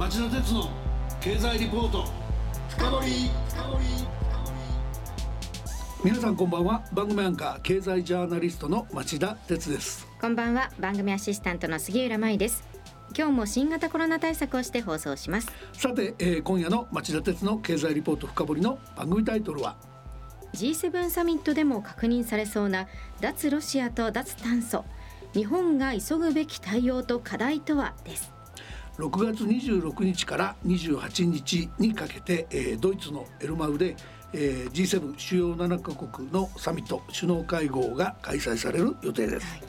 町田鉄の経済リポート。深掘皆さんこんばんは。番組アンカー経済ジャーナリストの町田鉄です。こんばんは。番組アシスタントの杉浦舞です。今日も新型コロナ対策をして放送します。さて、えー、今夜の町田鉄の経済リポート深掘りの番組タイトルは？G7 サミットでも確認されそうな脱ロシアと脱炭素。日本が急ぐべき対応と課題とは？です6月26日から28日にかけて、えー、ドイツのエルマウで、えー、G7 主要7カ国のサミット首脳会合が開催される予定です、はい、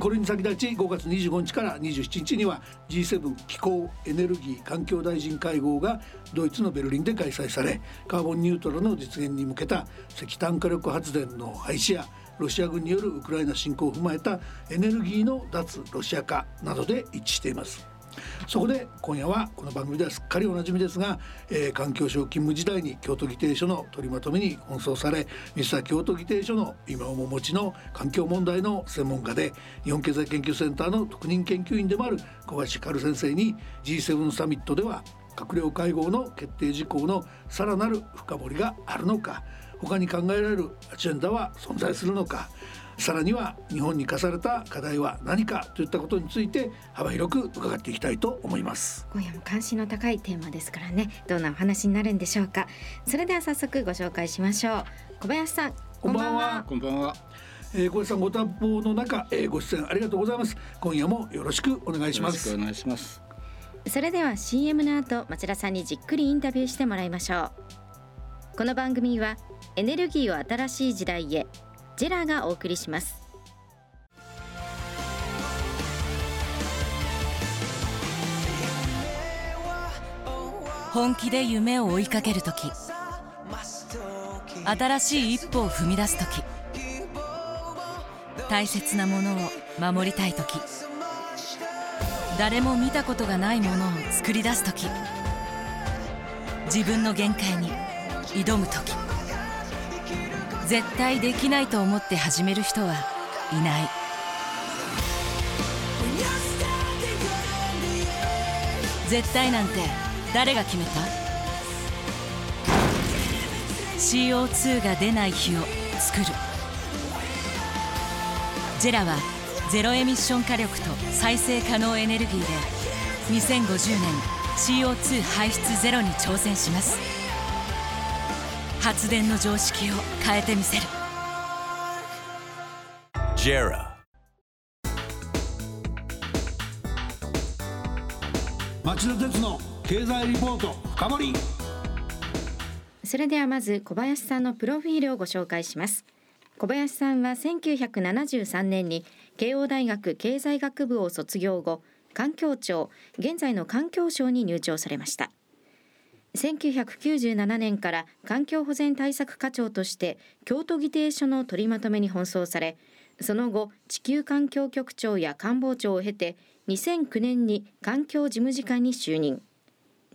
これに先立ち5月25日から27日には G7 気候エネルギー環境大臣会合がドイツのベルリンで開催されカーボンニュートラルの実現に向けた石炭火力発電の廃止やロシア軍によるウクライナ侵攻を踏まえたエネルギーの脱ロシア化などで一致していますそこで今夜はこの番組ではすっかりおなじみですが、えー、環境省勤務時代に京都議定書の取りまとめに奔走されミスター京都議定書の今をも持ちの環境問題の専門家で日本経済研究センターの特任研究員でもある小林薫先生に G7 サミットでは閣僚会合の決定事項のさらなる深掘りがあるのか他に考えられるアジェンダは存在するのかさらには日本に課された課題は何かといったことについて幅広く伺っていきたいと思います。今夜も関心の高いテーマですからね。どんなお話になるんでしょうか。それでは早速ご紹介しましょう。小林さんこんばんは。こんばんは。えー、小林さんご多忙の中、えー、ご出演ありがとうございます。今夜もよろしくお願いします。お願いします。それでは CM の後町田さんにじっくりインタビューしてもらいましょう。この番組はエネルギーを新しい時代へジェラがお送りします。本気で夢を追いかける時新しい一歩を踏み出す時大切なものを守りたい時誰も見たことがないものを作り出す時自分の限界に挑む時。絶対できないと思って始める人はいない。絶対なんて誰が決めた？CO2 が出ない日を作る。ジェラはゼロエミッション火力と再生可能エネルギーで2050年 CO2 排出ゼロに挑戦します。発電の常識を変えてみせる。JERA. 町田鉄の経済リポート深掘り。それではまず小林さんのプロフィールをご紹介します。小林さんは1973年に慶応大学経済学部を卒業後環境庁現在の環境省に入庁されました1997年から環境保全対策課長として京都議定書の取りまとめに奔走されその後地球環境局長や官房長を経て2009年に環境事務次官に就任。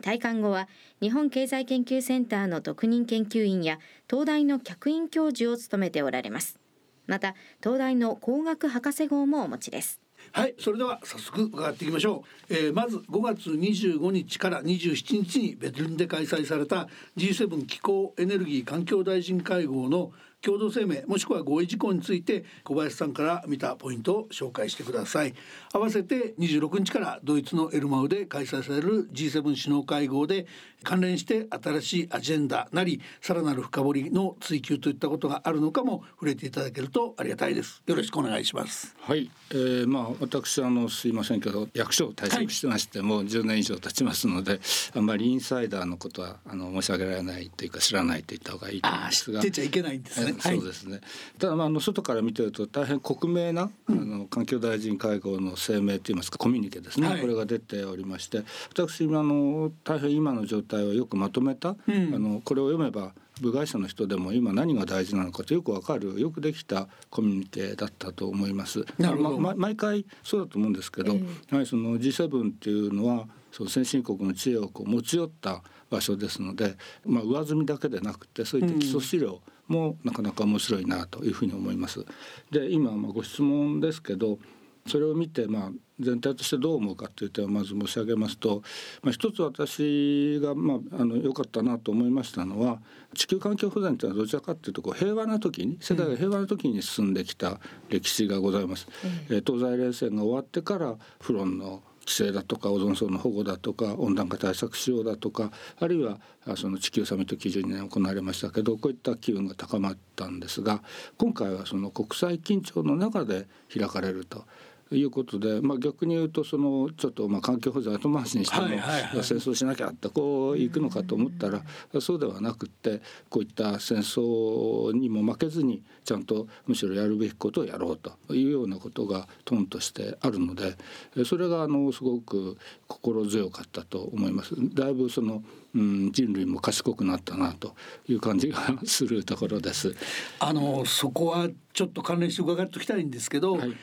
退官後は日本経済研究センターの特任研究員や東大の客員教授を務めておられます。また東大の工学博士号もお持ちです。はいそれでは早速伺っていきましょう、えー、まず5月25日から27日にベルンで開催された G7 気候エネルギー環境大臣会合の共同声明もしくは合意事項について小林さんから見たポイントを紹介してください。合わせて26日からドイツのエルマウで開催される G7 首脳会合で関連して新しいアジェンダなりさらなる深掘りの追求といったことがあるのかも触れていただけるとありがたいです。よろしくお願いします。はい、えー、まあ私あのすいませんけど役所を退職してまして、はい、もう10年以上経ちますのであんまりインサイダーのことはあの申し上げられないというか知らないと言った方がいいと思いますが。知ってちゃいけないんですねそうですね、ただまああの外から見てると大変克明な、あの環境大臣会合の声明といいますかコミュニケですね、はい、これが出ておりまして私あの大変今の状態をよくまとめた、あのこれを読めば部外者の人でも今何が大事なのかとよくわかるよくできたコミュニケだったと思います。ま、毎回そうだと思うんですけど、えー、やはりその G7 っていうのはその先進国の知恵をこう持ち寄った場所ですので、まあ、上積みだけでなくてそういった基礎資料、もなかなか面白いなというふうに思います。で今まあご質問ですけどそれを見てまあ全体としてどう思うかという点をまず申し上げますと、まあ、一つ私がまああの良かったなと思いましたのは地球環境保全というのはどちらかというとこう平和な時に世界が平和な時に進んできた歴史がございます。うん、東西冷戦が終わってからフロンの規制だとかオゾン層の保護だとか温暖化対策しようだとかあるいはその地球サミット基準に行われましたけどこういった機運が高まったんですが今回はその国際緊張の中で開かれると。いうことで、まあ、逆に言うとそのちょっとまあ環境保全後回しにしても、戦争しなきゃってこういくのかと思ったらそうではなくってこういった戦争にも負けずにちゃんとむしろやるべきことをやろうというようなことがトンとしてあるのでそれがあのすごく心強かったと思います。だいぶそのうん、人類も賢くなったなという感じがするところです。あのそこはちょっと関連して伺っておきたいんですけど、はい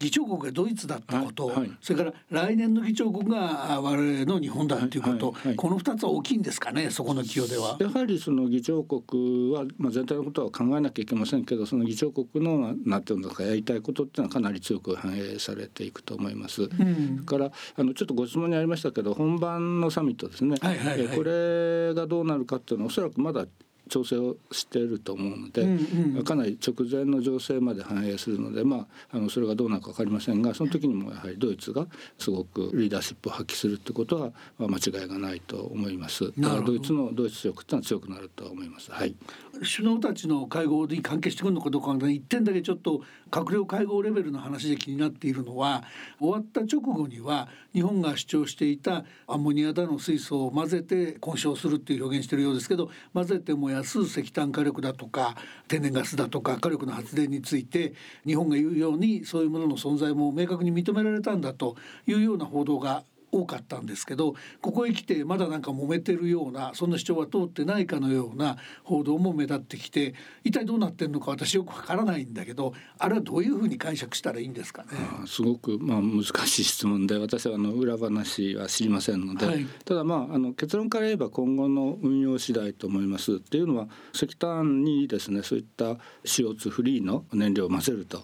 議長国がドイツだったこと、はいはい、それから来年の議長国が我々の日本だということ、はい、この2つは大きいんですかねそこの起用では。やはりその議長国は、まあ、全体のことは考えなきゃいけませんけどその議長国のなんていうのかやりたいことっていうのはかなり強く反映されていくと思います。うん、からあのちょっとご質問にありましたけど本番のサミットですね、はいはいはい、これがどうなるかっていうのはおそらくまだ調整をしていると思うので、うんうん、かなり直前の情勢まで反映するので、まあ、あのそれがどうなるか分かりませんがその時にもやはりドイツがすごくリーダーシップを発揮するってことは、まあ、間違いがないと思います。だからドイツのドイツ力ってのは強くなると思います。はい。首脳たちの会合に関係してくるのかどうか一点だけちょっと閣僚会合レベルの話で気になっているのは終わった直後には日本が主張していたアンモニアだの水素を混ぜて混焼するっていう表現してるようですけど混ぜて燃やす石炭火力だとか天然ガスだとか火力の発電について日本が言うようにそういうものの存在も明確に認められたんだというような報道が多かったんですけどここへ来てまだなんか揉めてるようなそんな主張は通ってないかのような報道も目立ってきて一体どうなってんのか私よくわからないんだけどあれはどういうふうに解釈したらいいんですかね？すごくまあ難しい質問で私はあの裏話は知りませんので、はい、ただまああの結論から言えば今後の運用次第と思います。っていうのは石炭にですねそういった CO2 フリーの燃料を混ぜると。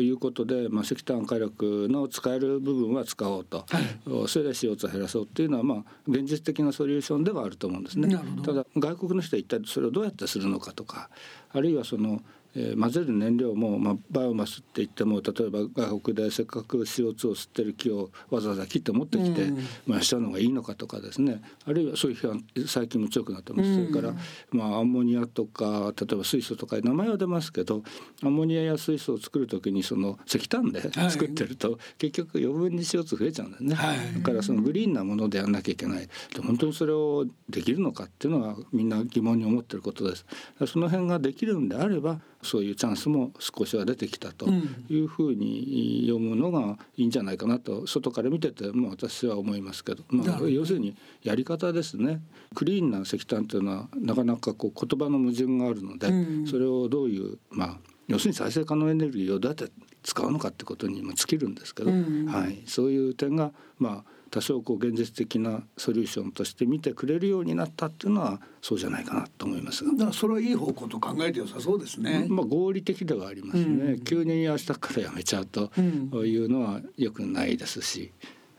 いうことで、まあ、石炭火力の使える部分は使おうと、はい、それで CO2 を減らそうっていうのは、まあ、現実的なソリューションではあると思うんですね。ただ外国の人は一体それをどうやってするのかとかあるいはそのえー、混ぜる燃料も、まあ、バイオマスって言っても例えば外国でせっかく CO2 を吸ってる木をわざわざ切って持ってきて燃やしたのがいいのかとかですね。あるいはそういう批判最近も強くなってます、それから、まあ、アンモニアとか例えば水素とか名前は出ますけどアンモニアや水素を作る時にその石炭で作ってると、はい、結局余分に CO2 増えちゃうんだよね、はい、だからそのグリーンなものでやんなきゃいけない。で本当にそれをできるのかっていうのはみんな疑問に思ってることです。その辺ができるんであればそういうチャンスも少しは出てきたというふうに読むのがいいんじゃないかなと外から見てても私は思いますけど、まあ、要するにやり方ですね。クリーンな石炭というのはなかなかこう言葉の矛盾があるので、それをどういうまあ要するに再生可能エネルギーをどうやって使うのかってことに尽きるんですけど、はい、そういう点がまあ多少こう現実的なソリューションとして見てくれるようになったっていうのはそうじゃないかなと思いますが。だからそれはいい方向と考えて良さそうですね。まあ合理的ではありますね。うん、急に明日からやめちゃうというのはよくないですし。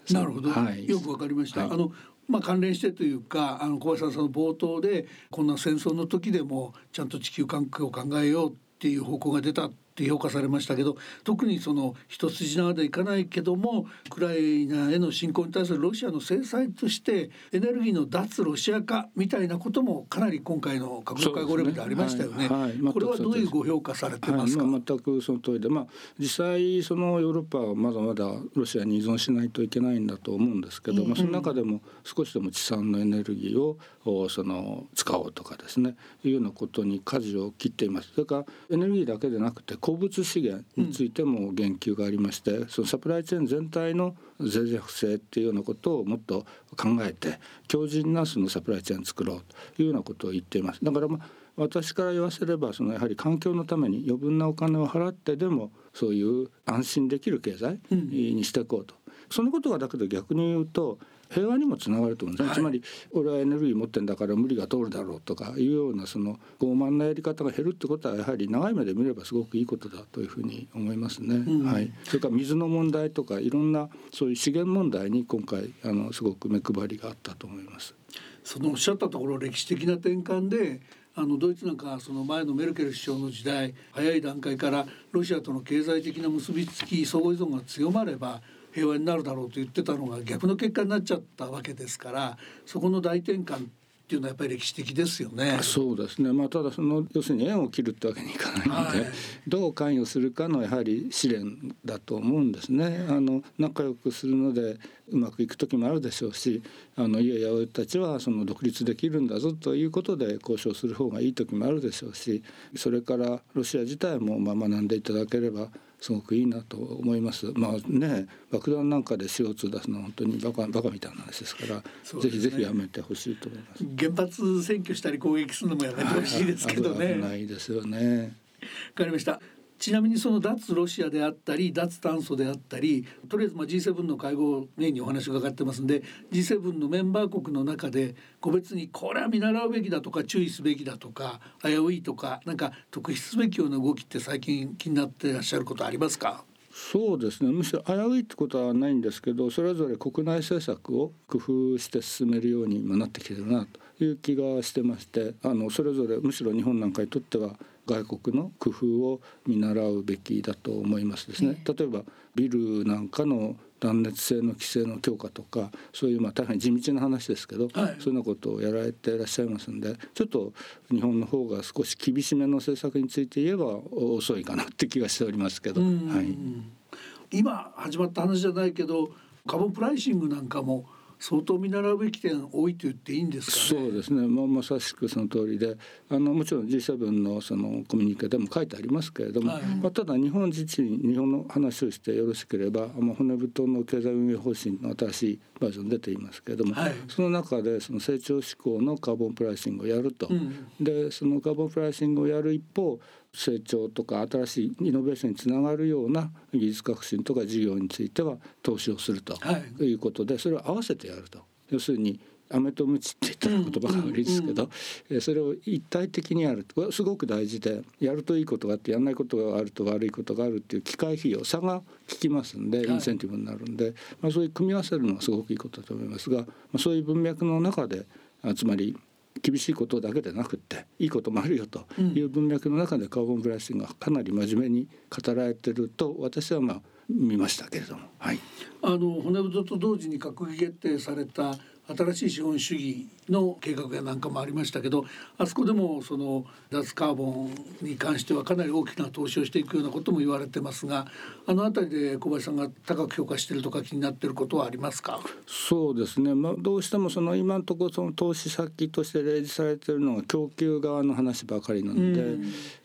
うん、なるほど、はい、よくわかりました。はい、あのまあ、関連してというかあの小林さんの冒頭でこんな戦争の時でもちゃんと地球環境を考えようっていう方向が出たって評価されましたけど特にその一筋縄でいかないけどもウクライナへの侵攻に対するロシアの制裁としてエネルギーの脱ロシア化みたいなこともかなり今回の閣僚会合レベルでありましたよね。ねはいはい、これはどういうご評価されてますか、はいまあ、全くその通りで、まあ、実際そのヨーロッパはまだまだロシアに依存しないといけないんだと思うんですけど、うん、まあ、その中でも少しでも地産のエネルギーをその使おうとかですねいうようなことに舵を切っています。それからエネルギーだけでなくて鉱物資源についても言及がありまして、うん、そのサプライチェーン全体の脆弱性っていうようなことをもっと考えて強靭なそのサプライチェーン作ろうというようなことを言っています。だからまあ私から言わせればそのやはり環境のために余分なお金を払ってでもそういう安心できる経済にしていこうと。そのことがだけど逆に言うと平和にもつながると思うんですね、はい、つまり俺はエネルギー持ってんだから無理が通るだろうとかいうようなその傲慢なやり方が減るってことはやはり長い目で見ればすごくいいことだというふうに思いますね。うん、はい、それから水の問題とかいろんなそういう資源問題に今回あのすごく目配りがあったと思います。そのおっしゃったところ歴史的な転換であのドイツなんかその前のメルケル首相の時代早い段階からロシアとの経済的な結びつき相互依存が強まれば平和になるだろうと言ってたのが逆の結果になっちゃったわけですからそこの大転換っていうのはやっぱり歴史的ですよね。そうですね。まあただその要するに縁を切るってわけにいかないので、はい、どう関与するかのやはり試練だと思うんですね。あの仲良くするのでうまくいく時もあるでしょうし、あのいやいや俺たちはその独立できるんだぞということで交渉する方がいい時もあるでしょうし、それからロシア自体もまあ学んでいただければすごくいいなと思います。まあね爆弾なんかで CO2 出すのは本当にバカバカみたいな話ですから、ね、ぜひぜひやめてほしいと思います。原発占拠したり攻撃するのもやめてほしいですけどね。ないですよね。わかりました。ちなみにその脱ロシアであったり脱炭素であったりとりあえずまあ G7 の会合年にお話がかかってますんで G7 のメンバー国の中で個別にこれは見習うべきだとか注意すべきだとか危ういとかなんか特筆すべきような動きって最近気になってらっしゃることありますか？そうですね。むしろ危ういってことはないんですけどそれぞれ国内政策を工夫して進めるようになってきてるなと。いう気がしてましてあのそれぞれむしろ日本なんかにとっては外国の工夫を見習うべきだと思いますですね。例えばビルなんかの断熱性の規制の強化とかそういうまあ大変地道な話ですけど、はい、そういうようなことをやられていらっしゃいますんでちょっと日本の方が少し厳しめの政策について言えば遅いかなって気がしておりますけど、はい、今始まった話じゃないけどカボンプライシングなんかも相当見習うべき点多いと言っていいんですか、ね、そうですね、まあ、まさしくその通りで。あのもちろん G7 のそのコミュニケでも書いてありますけれども、はい、まあ、ただ日本自身日本の話をしてよろしければ、まあ、骨太の経済運営方針の新しいバージョン出ていますけれども、はい、その中でその成長志向のカーボンプライシングをやると、うん、でそのカーボンプライシングをやる一方成長とか新しいイノベーションにつながるような技術革新とか事業については投資をするとい。うことで、それを合わせてやると。要するに飴とムチって言ったら言葉が悪いですけど、うん、それを一体的にやる。すごく大事でやるといいことがあってやらないことがあると悪いことがあるっていう機械費用差が効きますんでインセンティブになるんで、まあ、そういう組み合わせるのはすごくいいことだと思いますが、まあ、そういう文脈の中でつまり厳しいことだけでなくっていいこともあるよという文脈の中でカーボンプライシングがかなり真面目に語られてると私はまあ見ましたけれども。はい、あの骨太と同時に閣議決定された新しい資本主義の計画やなんかもありましたけどあそこでもその脱カーボンに関してはかなり大きな投資をしていくようなことも言われてますがあの辺りで小林さんが高く評価しているとか気になっていることはありますか？そうですね、まあ、どうしてもその今のところその投資先として例示されているのが供給側の話ばかりなので、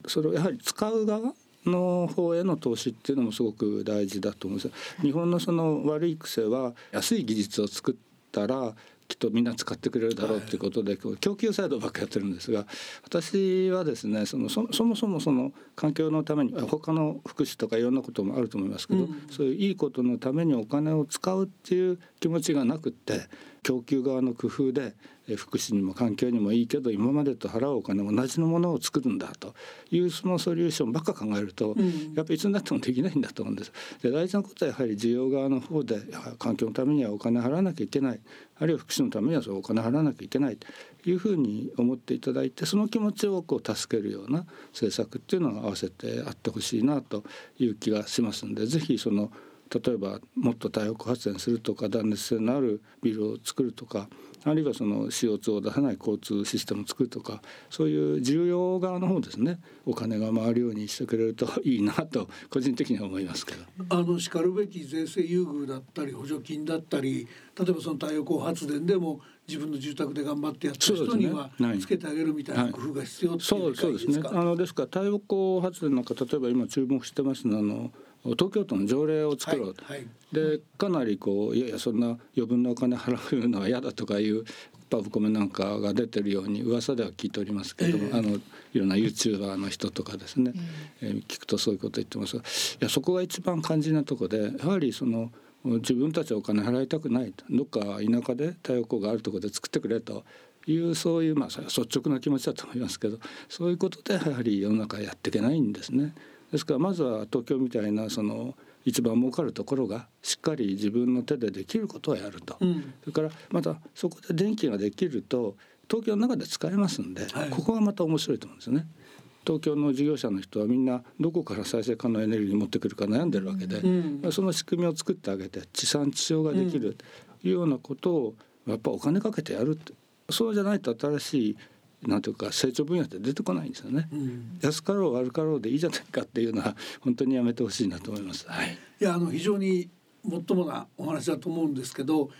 それをやはり使う側の方への投資っていうのもすごく大事だと思うんです日本のその悪い癖は安い技術を作ったらきっとみんな使ってくれるだろうっていうことで、はい、供給サイドばっかやってるんですが私はですねそのそそもそもその環境のために他の福祉とかいろんなこともあると思いますけど、うん、そういういいことのためにお金を使うっていう気持ちがなくって供給側の工夫で福祉にも環境にもいいけど今までと払うお金同じのものを作るんだと。いうそのソリューションばっか考えると、うん、やっぱりいつになってもできないんだと思うんです。で大事なことはやはり需要側の方で環境のためにはお金払わなきゃいけない。あるいは福祉のためにはそうお金払わなきゃいけない。というふうに思っていただいてその気持ちをこう助けるような政策っていうのを合わせてあってほしいなという気がしますんでぜひその例えばもっと太陽光発電するとか断熱性のあるビルを作るとかあるいはその CO2 を出さない交通システムを作るとかそういう重要側の方ですね。お金が回るようにしてくれるといいなと 個人的には思いますけど。あのしかるべき税制優遇だったり補助金だったり例えばその太陽光発電でも自分の住宅で頑張ってやった人にはつけてあげるみたいな工夫が必要っていうそうですね。あのですから太陽光発電なんか例えば今注目してますのあの東京都の条例を作ろうと、はいはい、でかなりこういやいやそんな余分なお金払うのは嫌だとかいうパブコメなんかが出てるように噂では聞いておりますけれども、えー、あのいろんな YouTuber の人とかですね、えー、えー、聞くとそういうこと言ってますがいやそこが一番肝心なとこでやはりその自分たちはお金払いたくないと。どっか田舎で太陽光があるところで作ってくれと。いうそういうまあ率直な気持ちだと思いますけどそういうことでやはり世の中やっていけないんですね。ですからまずは東京みたいなその一番儲かるところがしっかり自分の手でできることをやると、うん、それからまたそこで電気ができると東京の中で使えますんで、はい、ここがまた面白いと思うんですよね。東京の事業者の人はみんなどこから再生可能エネルギー持ってくるか悩んでるわけで、うん、その仕組みを作ってあげて地産地消ができるというようなことをやっぱお金かけてやるって。そうじゃないと新しいなんていうか成長分野って出てこないんですよね、うん、安かろう悪かろうでいいじゃないかっていうのは 本当にやめてほしいなと思います。はい、いやあの非常にもっともなお話だと思うんですけど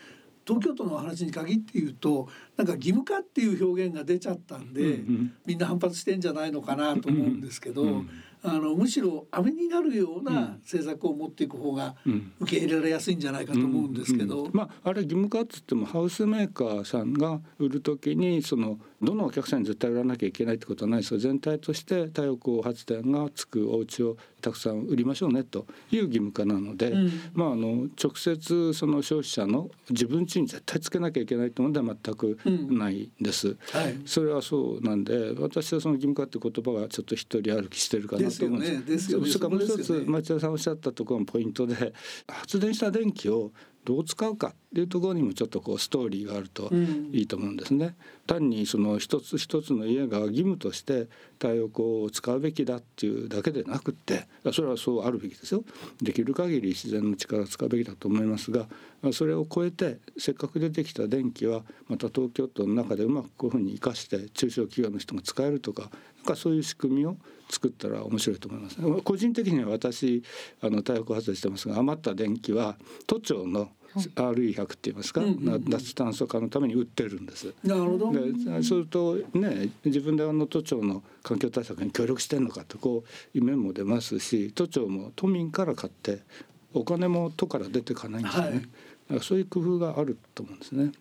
東京都の話に限って言うとなんか義務化っていう表現が出ちゃったんで、うんうん、みんな反発してんじゃないのかなと思うんですけど、うんうんあのむしろ飴になるような政策を持っていく方が受け入れられやすいんじゃないかと思うんですけど、まああれ義務化っつってもハウスメーカーさんが売る時にそのどのお客さんに絶対売らなきゃいけないってことはない。ですよ全体として太陽光発電がつくお家をたくさん売りましょうねという義務化なので、うん、まああの直接その消費者の自分家に絶対つけなきゃいけないというのでは全くないです、うんはい、それはそうなんで私はその義務化って言葉はちょっと一人歩きしてるかなと思うんです。ですよね。それからもう一つ町田さんおっしゃったところのポイントで発電した電気をどう使うかいうところにもちょっとこうストーリーがあるといいと思うんですね。うん、単にその一つ一つの家が義務として太陽光を使うべきだっていうだけでなくってそれはそうあるべきですよ。できる限り自然の力を使うべきだと思いますがそれを超えてせっかく出てきた電気はまた東京都の中でうまくこういうふうに生かして中小企業の人が使えるとかなんかそういう仕組みを作ったら面白いと思います。個人的には私あの太陽光発電してますが余った電気は都庁の RE100 って言いますか、うんうんうん、脱炭素化のために売ってるんです。なるほど。で、そうするとね、自分であの都庁の環境対策に協力してんのかとこういう面も出ますし、都庁も都民から買ってお金も都から出てかないんですよね。はい、そういう工夫があると思うんですね。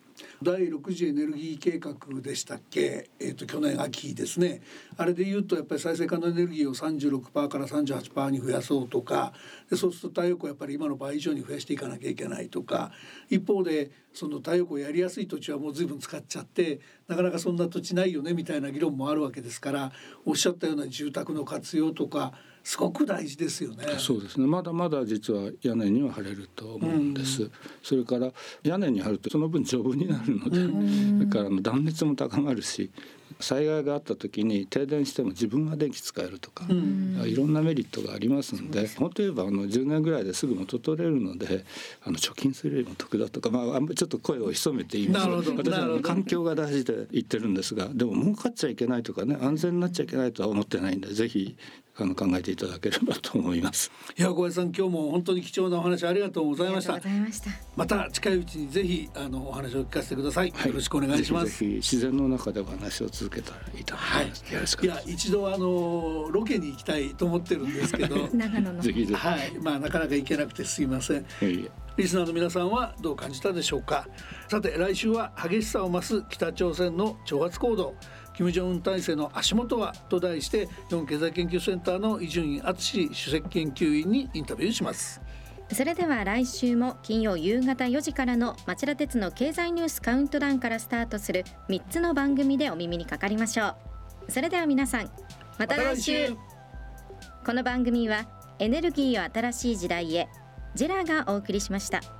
第6次エネルギー計画でしたっけ、えーと、去年秋ですねあれで言うとやっぱり再生可能エネルギーを36%から38%に増やそうとかでそうすると太陽光やっぱり今の倍以上に増やしていかなきゃいけないとか一方でその太陽光やりやすい土地はもう随分使っちゃってなかなかそんな土地ないよねみたいな議論もあるわけですからおっしゃったような住宅の活用とかすごく大事ですよね。そうですね。まだまだ実は屋根には貼れると思うんです。うん、それから屋根に貼るとその分丈夫になるので、うん、それからの断熱も高まるし、災害があった時に停電しても自分が電気使えるとか、うん、いろんなメリットがありますので本当言えばあの10年ぐらいですぐ元取れるのであの貯金するよりも得だとか、まあ、あんまりちょっと声を潜めて言います。私は環境が大事で言ってるんですがでも儲かっちゃいけないとかね安全になっちゃいけないとは思ってないんでぜひあの考えていただければと思います。いや小林さん今日も本当に貴重なお話ありがとうございました。また。近いうちにぜひあのお話を聞かせてください、はい、よろしくお願いします。ぜひ自然の中でお話を続けたらいいと思います、はい、よろしくいや一度あのロケに行きたいと思ってるんですけど長野のぜひぜひはいまあなかなか行けなくてす。いません、はい、リスナーの皆さんはどう感じたでしょうか？さて来週は激しさを増す北朝鮮の挑発行動。金正恩体制の足元はと題して日本経済研究センターの伊集院敦首席研究員にインタビューします。それでは来週も金曜夕方4時からの町田鉄の経済ニュースカウントダウンからスタートする3つの番組でお耳にかかりましょう。それでは皆さんまた来週。この番組はエネルギーを新しい時代へジェラがお送りしました。